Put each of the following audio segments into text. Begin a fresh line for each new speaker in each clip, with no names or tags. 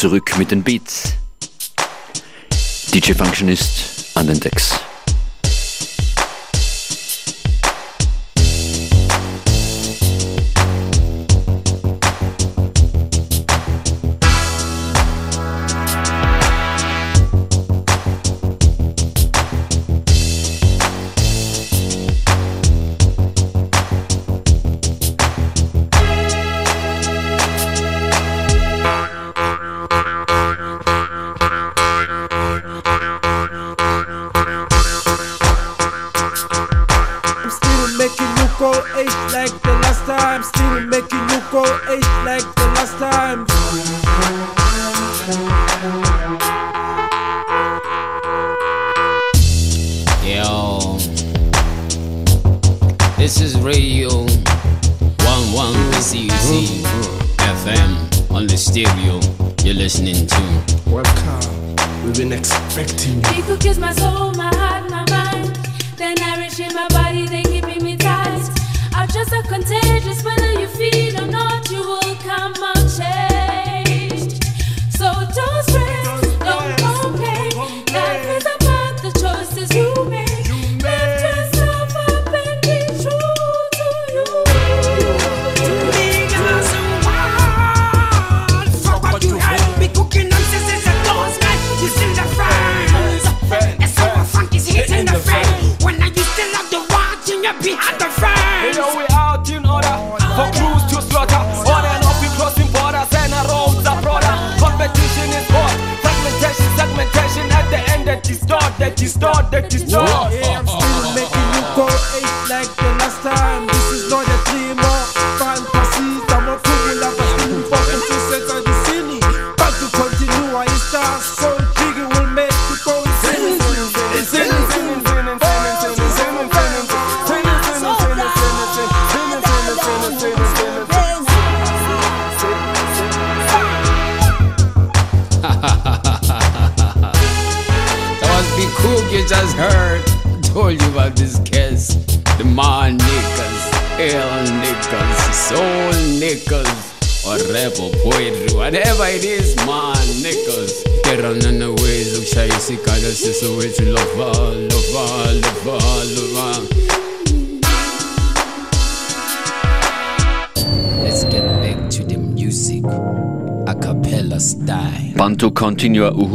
zurück mit den Beats. DJ Functionist an den Decks.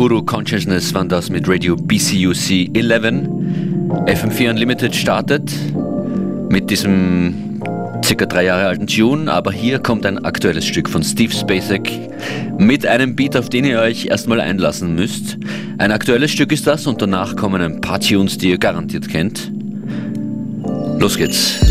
Uhuru Consciousness waren das mit Radio BCUC 11. FM4 Unlimited startet mit diesem circa drei Jahre alten Tune, aber hier kommt ein aktuelles Stück von Steve Spacek mit einem Beat, auf den ihr euch erstmal einlassen müsst. Ein aktuelles Stück ist das und danach kommen ein paar Tunes, die ihr garantiert kennt. Los geht's.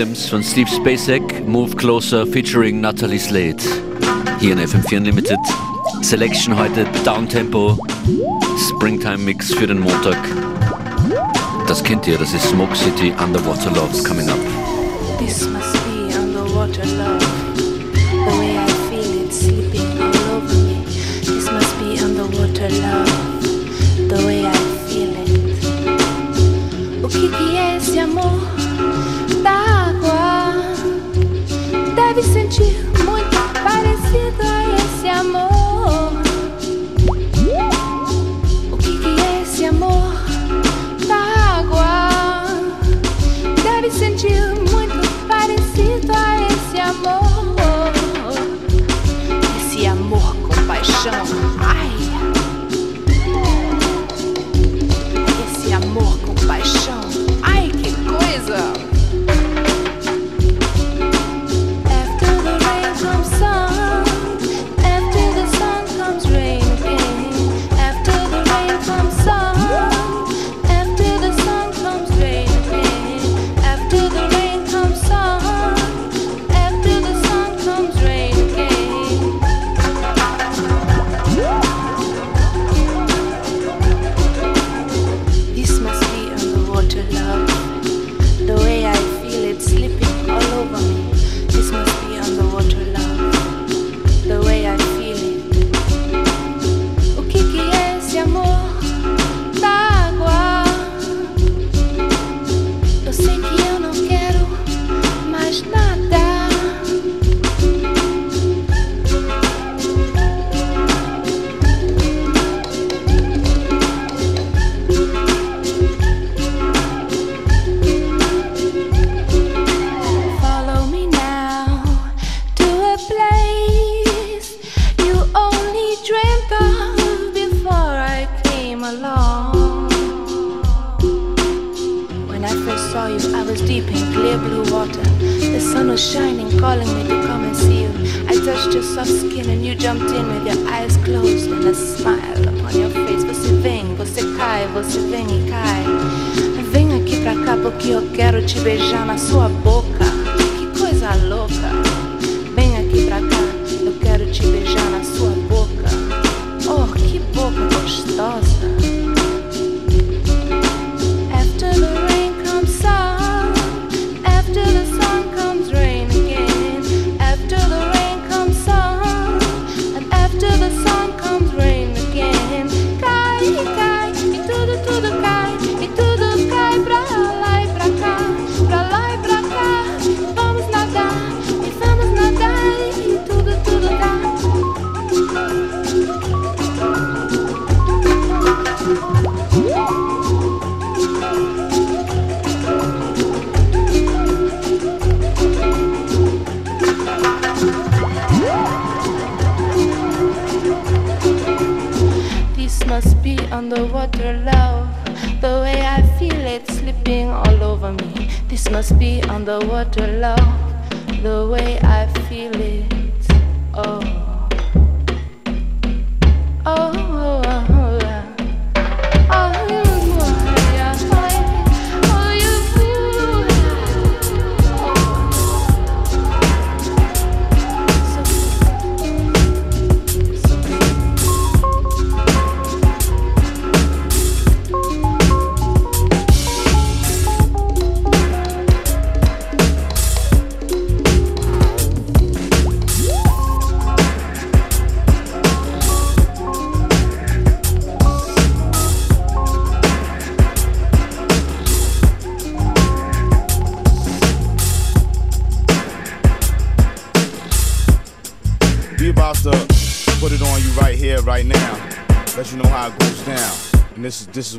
Rhythms von Steve Spacek, Move Closer featuring Natalie Slade. Hier in FM4 Unlimited. Selection heute Downtempo, Springtime Mix für den Montag. Das kennt ihr, das ist Smoke City Underwater Loves coming up.
This must be Underwater Love.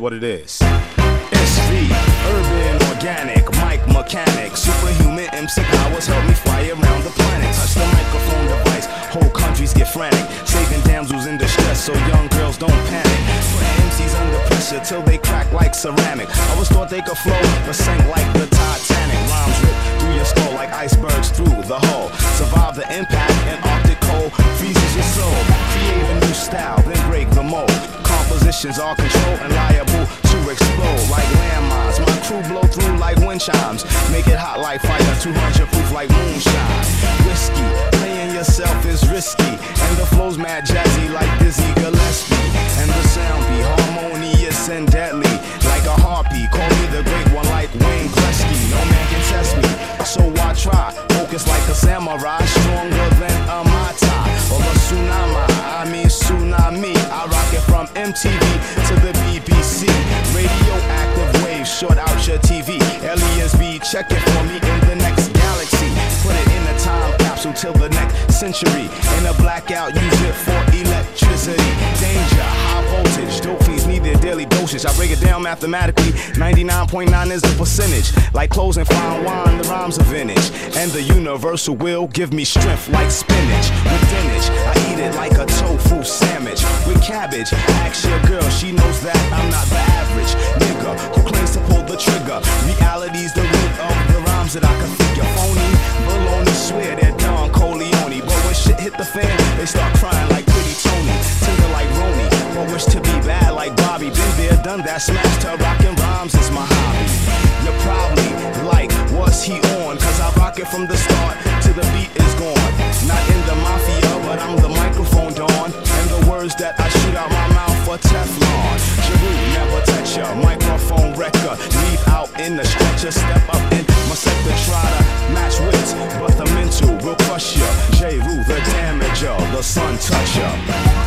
what it is. SV, urban, organic, Mike mechanic, superhuman MC powers help me fly around the planet. Touch the microphone device, whole countries get frantic. Saving damsels in distress so young girls don't panic. Put MCs under pressure till they crack like ceramic. I was thought they could flow, but sank like the Titanic. Rhymes rip through your skull like icebergs through the hull. Survive the impact and Arctic cold freezes your soul. Create a new style, then break the mold Positions are controlled and liable to explode like landmines. My crew blow through like wind chimes. Make it hot like fire, 200 proof like moonshine. Whiskey, playing yourself is risky. And the flow's mad jazzy like Dizzy Gillespie. And the sound be harmonious and deadly. Like a harpy, call me the great one like Wayne Gretzky. No man can test me, so I try. Focus like a samurai, stronger than a Mata or a tsunami. MTV to the BBC. Radioactive waves short out your TV. Aliens be checking for me in the next galaxy. Put it in a time capsule till the next century. In a blackout, use it for electricity. Danger, high voltage, dope need their daily dosage. I break it down mathematically. 99.9 is the percentage. Like clothes and fine wine, the rhymes are vintage. And the universal will give me strength like spinach. With spinach, I eat it like a tofu sandwich. Cabbage, ask your girl, she knows that I'm not the average nigga who claims to pull the trigger. Reality's the root of the rhymes that I can figure. Phony, baloney, swear they're Don Corleone. But when shit hit the fan, they start crying like pretty Tony. Tender like Roni, but wish to be bad like Bobby. Been there, done that, smashed her, rockin' rhymes is my hobby. You're probably like, what's he on? Cause I rock it from the start to the beat is gone. Not in the mafia, but I'm the microphone dawn. Words that I shoot out my mouth for Teflon. Jeru, never touch ya. Microphone wrecker. Leave out in the stretcher. Step up in my sector. Try to match wits, but the mental will crush ya. Jeru, the Damaja. The sun toucher.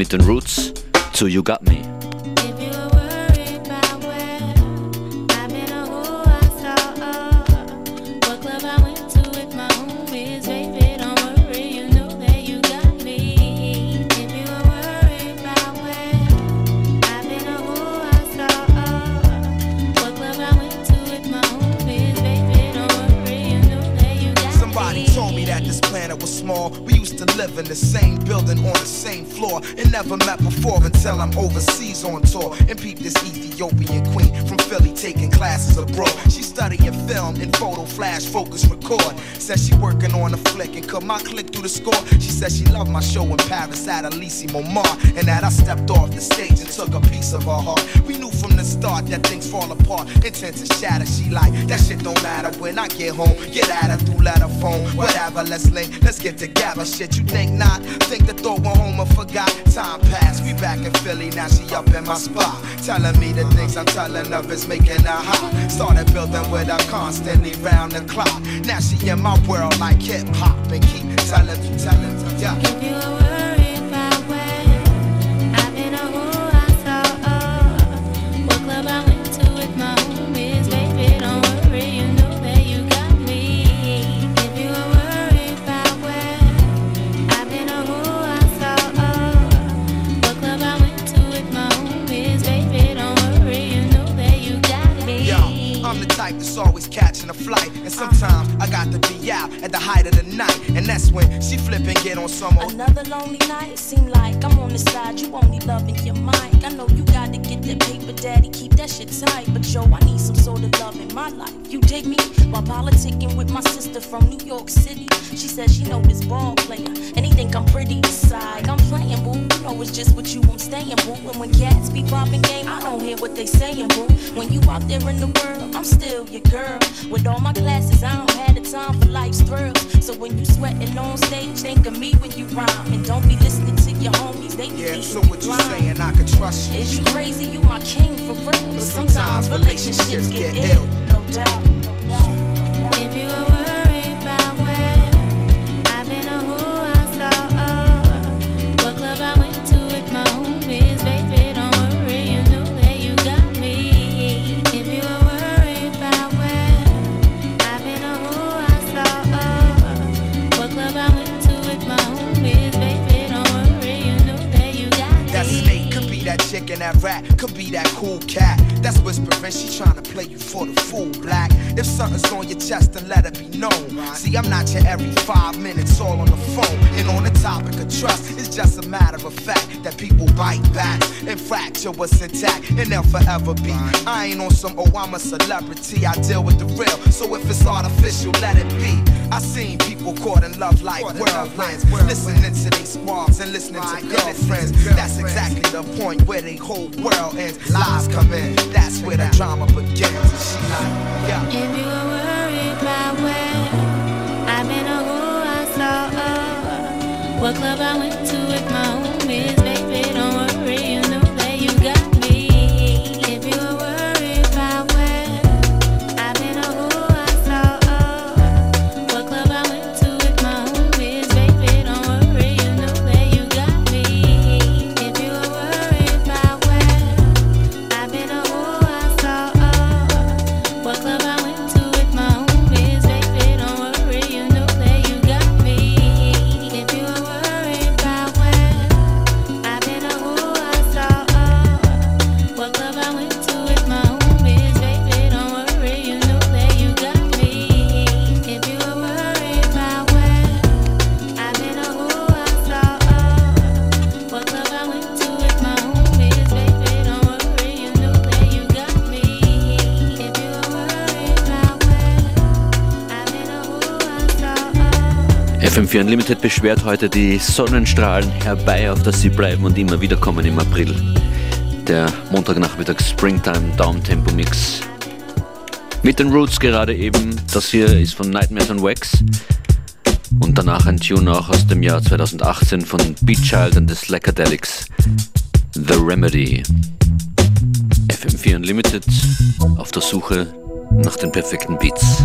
mit den Roots zu You Got Me.
live in the same building on the same floor. And never met before until I'm overseas on tour. And peep this Ethiopian queen from Philly taking classes abroad. She studying film and photo flash focus record. Says she working on a flick and cut my click through the score. She says she loved my show in Paris at Élysée Montmartre and that I stepped off the stage and took a piece of her heart. We knew from the start that things fall apart, intent to shatter. She like that shit don't matter when I get home. Get at her through letter phone, whatever. Let's link, let's get together. Shit, you think not? Think the thought went home and forgot. Time passed, we back in Philly now. She up in my spot, telling me the things I'm telling her is making her hot. Started building with her constantly round the clock. Now she in my world like hip hop and keep telling me, telling me, yeah. A flight. And sometimes I got to be out at the height of the night. And that's when she flip and get on some
Another lonely night, seem like I'm on the side. You only loving your mic. I know you daddy. Keep that shit tight. But yo, I need some sort of love in my life. You dig me? While politicking with my sister from New York City. She says she know this ball player. And he think I'm pretty side. I'm playing, boo. You know it's just what you I'm staying, boo. And when cats be popping game, I don't hear what they saying, boo. When you out there in the world, I'm still your girl. With all my classes, I don't have the time for life's thrills. So when you sweating on stage, think of me when you rhyme. And don't be listening to your homies, they be
Yeah, so what you saying, I can trust you.
Is you crazy? You my king for real. But sometimes relationships get ill, no doubt.
Chick and that rat, could be that cool cat. That's whispering, she tryna play you for the fool, black. If something's on your chest, then let it be known. See, I'm not your every five minutes all on the phone. And on the topic of trust, it's just a matter of fact that people bite back and fracture what's intact, and they'll forever be. I ain't on some, oh, I'm a celebrity, I deal with the real. So if it's artificial, let it be. I seen people caught in love like whirlwinds, listening to they squads and listening to girlfriends. That's exactly the point where they whole world ends. Lies come in, that's where the drama begins. She like, yeah.
What club I went to with my homies,
FM4 Unlimited beschwert heute, die Sonnenstrahlen herbei, auf dass sie bleiben und immer wieder kommen im April. Der Montagnachmittag Springtime Downtempo Mix. Mit den Roots gerade eben. Das hier ist von Nightmares on Wax. Und danach ein Tune auch aus dem Jahr 2018 von Beat Child and the Slackadelics. The Remedy. FM4 Unlimited auf der Suche nach den perfekten Beats.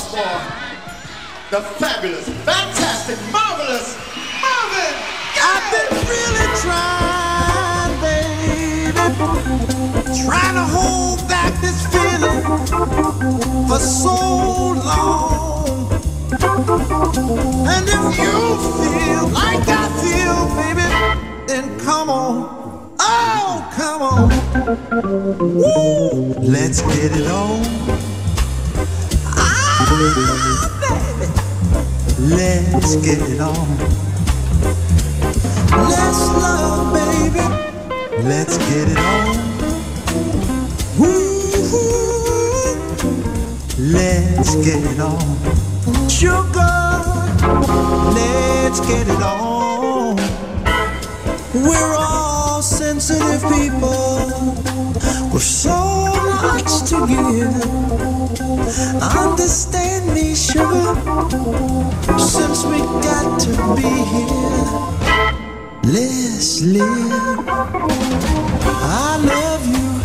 applause for the fabulous, fantastic, marvelous Marvin Gaye. I've been really trying, baby, trying to hold back this feeling for so
long. And if you feel like I feel, baby, then come on. Oh, come
on. Woo. Let's get it
on. Let's get it on. Let's love, baby. Let's get it on. Woo-hoo. Let's get it on. Sugar, let's get it on. We're all sensitive people We're so much to give Understand me, sugar. Since we got to be here, let's live. I love you.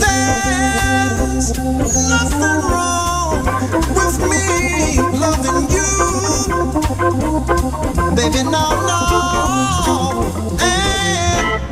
There's nothing wrong with me loving you, baby. No, no. And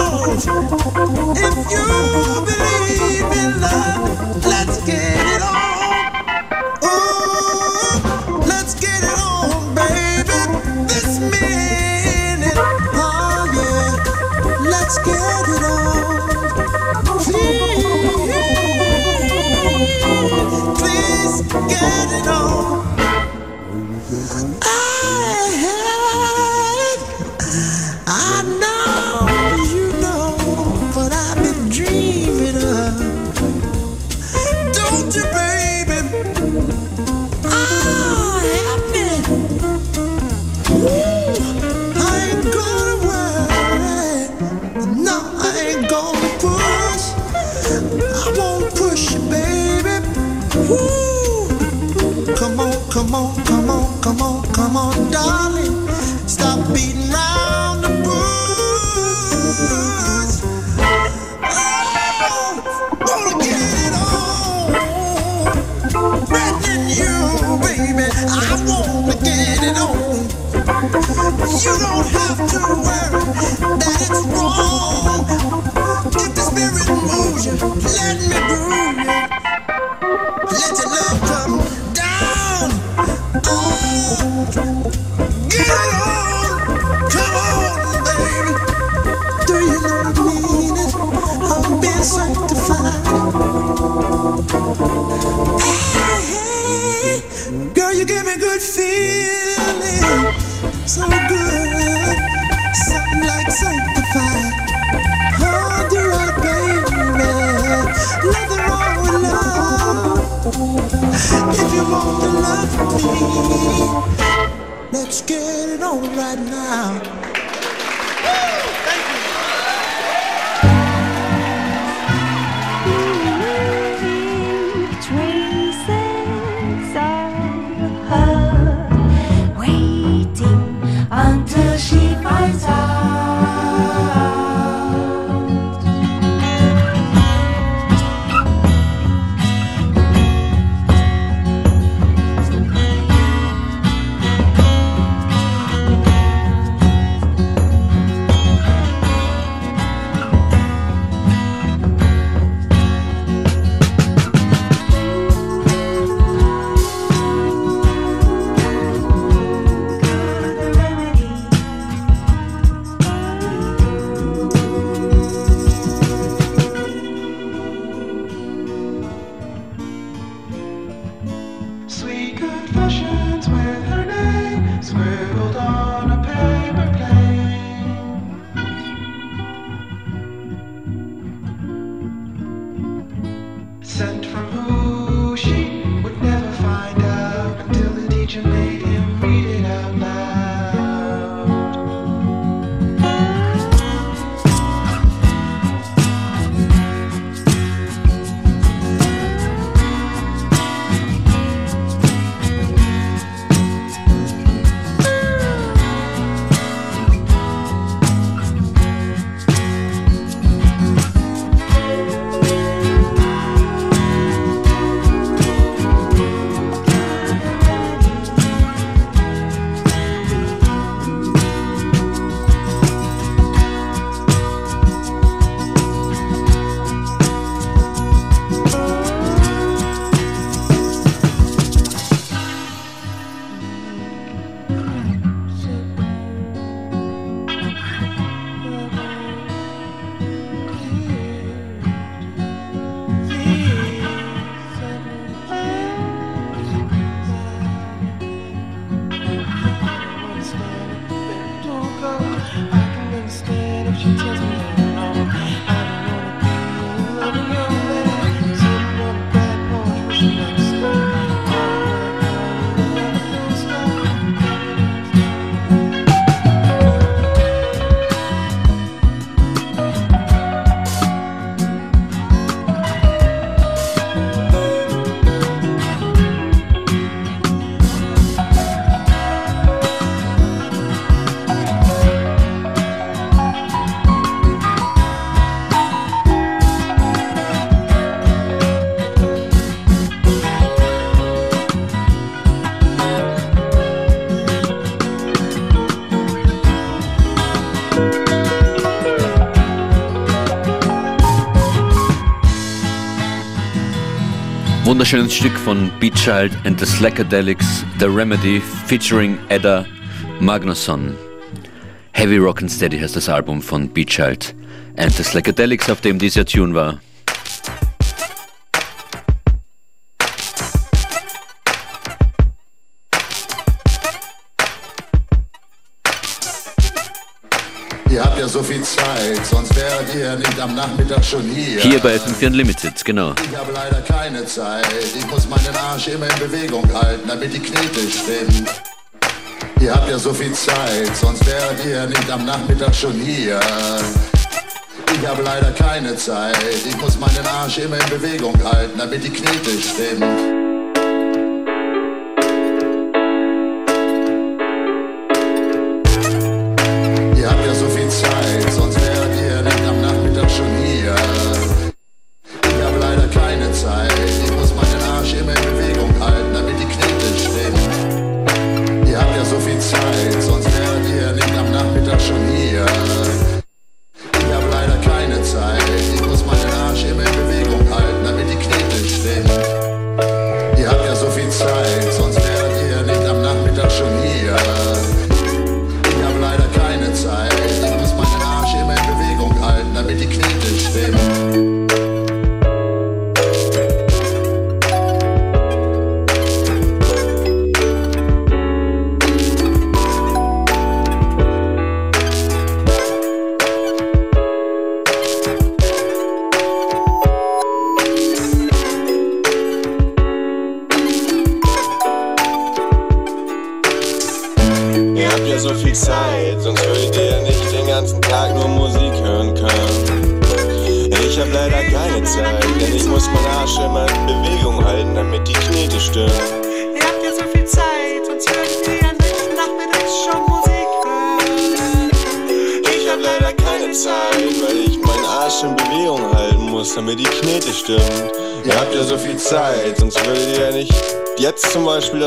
If you Wunderschönes Stück von Beat Child and the Slackadelics, The Remedy, featuring Edda Magnusson. Heavy Rock and Steady heißt das Album von Beat Child and the Slackadelics, auf dem dieser Tune war. Wärt ihr nicht am Nachmittag schon hier. Hier bei FM4 Unlimited, genau. Ich habe leider keine Zeit. Ich muss meinen Arsch immer in Bewegung halten, damit die Knete stimmt. Ihr habt ja so viel Zeit, sonst wärt ihr nicht am Nachmittag schon hier. Ich habe leider keine Zeit. Ich muss meinen Arsch immer in Bewegung halten, damit die Knete stimmt.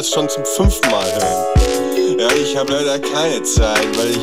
Das schon zum fünften Mal hören. Ja, ich habe leider keine Zeit, weil ich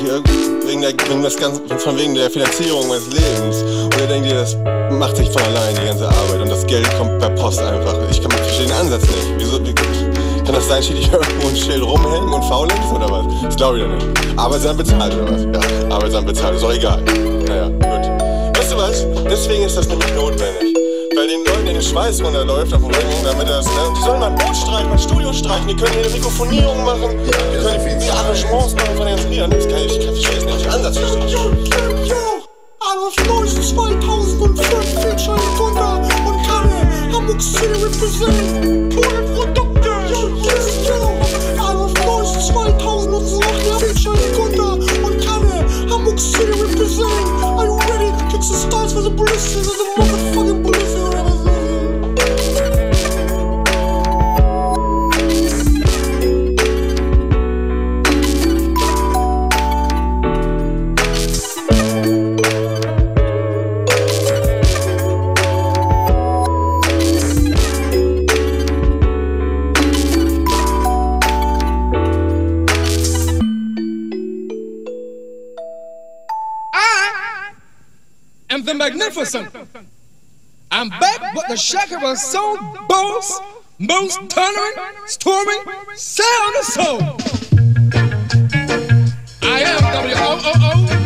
wegen, der, wegen, das Ganze, von wegen der Finanzierung meines Lebens. Und ihr denkt ihr, das macht sich von allein, die ganze Arbeit. Und das Geld kommt per Post einfach. Ich kann verstehe den Ansatz nicht. Wieso, wie, kann das sein, steht ich irgendwo ein Schild rumhängen und faulenzen oder was? Das glaube ich ja nicht. Arbeitsamt bezahlt oder was? Ja, Arbeitsamt bezahlt, ist doch egal. Naja, gut. Weißt du was? Deswegen ist das nämlich notwendig. Weil den Leuten in den Schweiß runterläuft auf dem Rücken, damit das, ne? Die sollen mal ein Boot streichen, mal ein Studio streichen, die können eine Mikrofonierung machen, die können die Arrangements machen von den Liedern. Das kann ich, ich kann verstehen, nicht den Ansatz verstehen.
Yo, yo, yo! Adolf Neuss 2005 featuring Wunder und Kalle, Hamburg City represent, Pole Produkte! Yo, yes, yo! Adolf Neuss 2008 featuring Wunder und Kalle, Hamburg City represent, are you ready? Kick the stars for the ballistics and the motherfucking
shaker of soul, boss, most thundering, storming, sound of soul. I am W-O-O-O,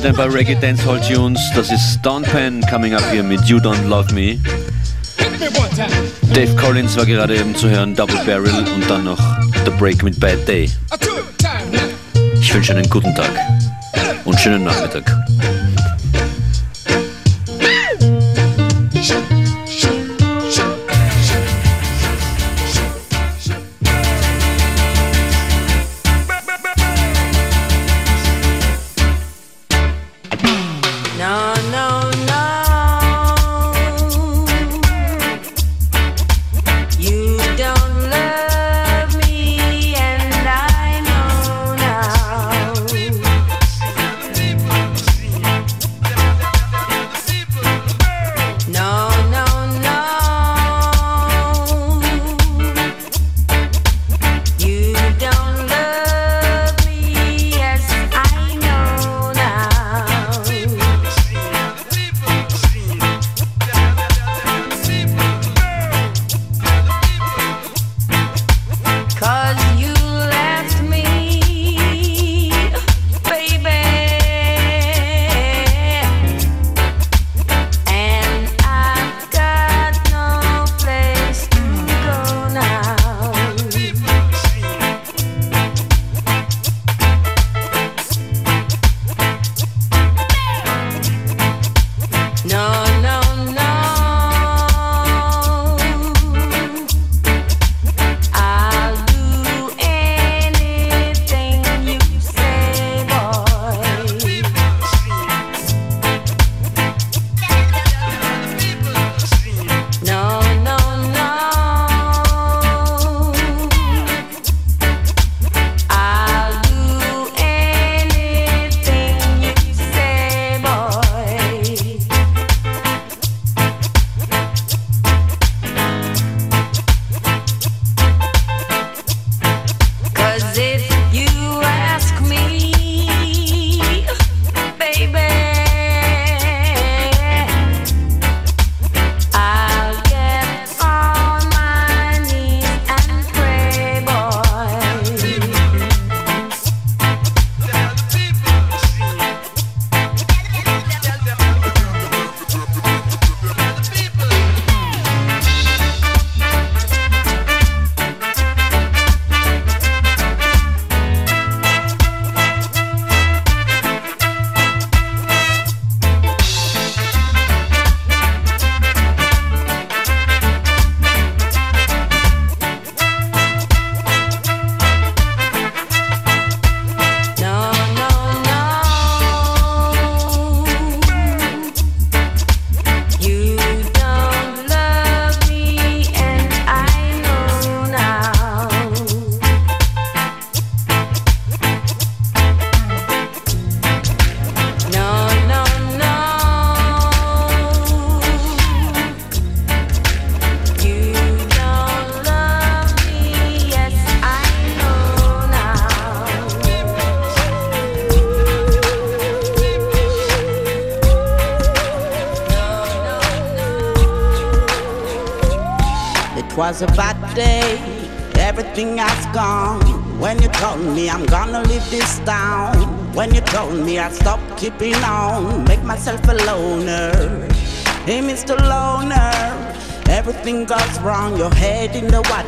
Mit ein paar Reggae Dancehall Tunes. Das ist Don Penn coming up hier mit You Don't Love Me. Dave Collins war gerade eben zu hören, Double Barrel und dann noch The Break mit Bad Day. Ich wünsche einen guten Tag und schönen Nachmittag.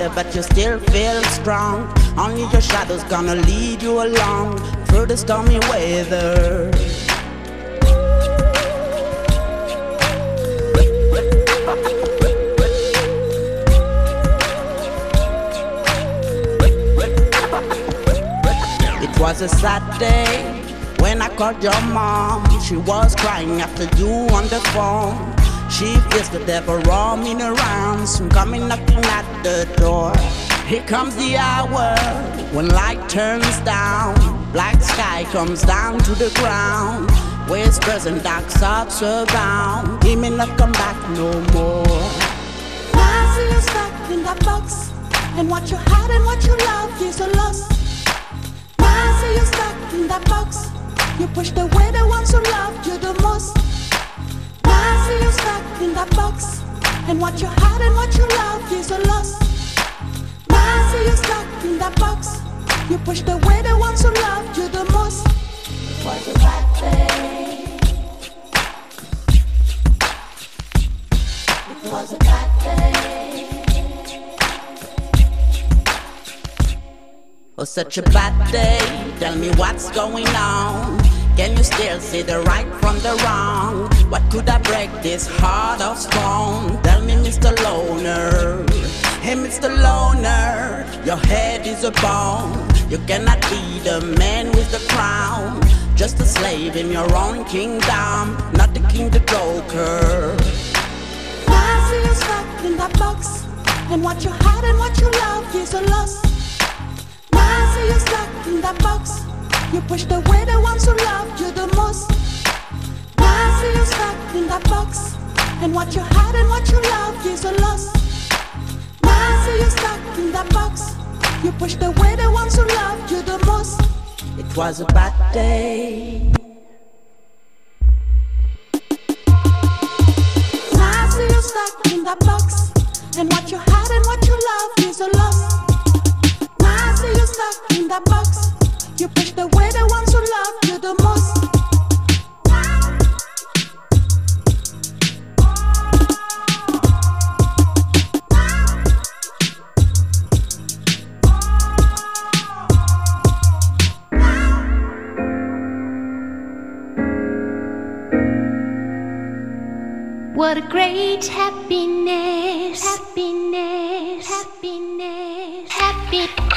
In but you still feel strong. Only your shadow's gonna lead you along through the stormy weather. It was a sad day when I called your mom. She was crying after you on the phone. She feels the devil roaming around, soon coming knocking at the door. Here comes the hour when light turns down, black sky comes down to the ground. Whispers and dark thoughts surround. He may not come back no more.
See you stuck in that box, and what you had and what you love is a loss see you stuck in that box. You pushed away the ones who loved you the most. See you stuck in that box. And what you had and what you loved is a loss. I see you stuck in that box. You pushed away the ones who loved you the most. Was it that thing? It was a bad day.
Oh, such a bad day. Tell me what's going on. Can you still see the right from the wrong? What could I break this heart of stone? Tell me, Mr. Loner. Hey, Mr. Loner, your head is a bone. You cannot be the man with the crown. Just a slave in your own kingdom, not the king, the joker.
I see you stuck in that box, and what you had and what you love is a loss. See you stuck in that box. You pushed away the ones who loved you the most. I see you stuck in that box, and what you had and what you loved is a loss. I see you stuck in that box. You pushed away the ones who loved you the most.
It was a bad day.
I see you stuck in that box, and what you had and what you loved is a loss. I see you stuck in that box. You pushed away the ones who loved you the most.
What a great happiness, happiness, happiness, happy.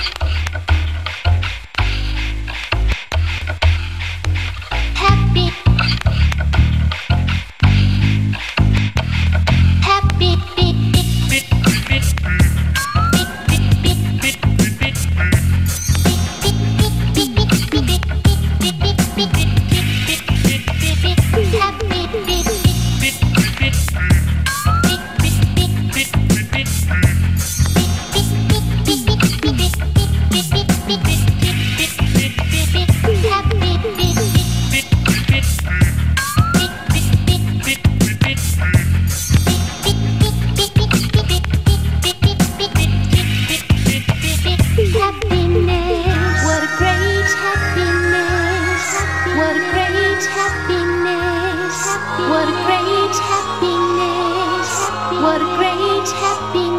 What a great happiness. What a great happiness.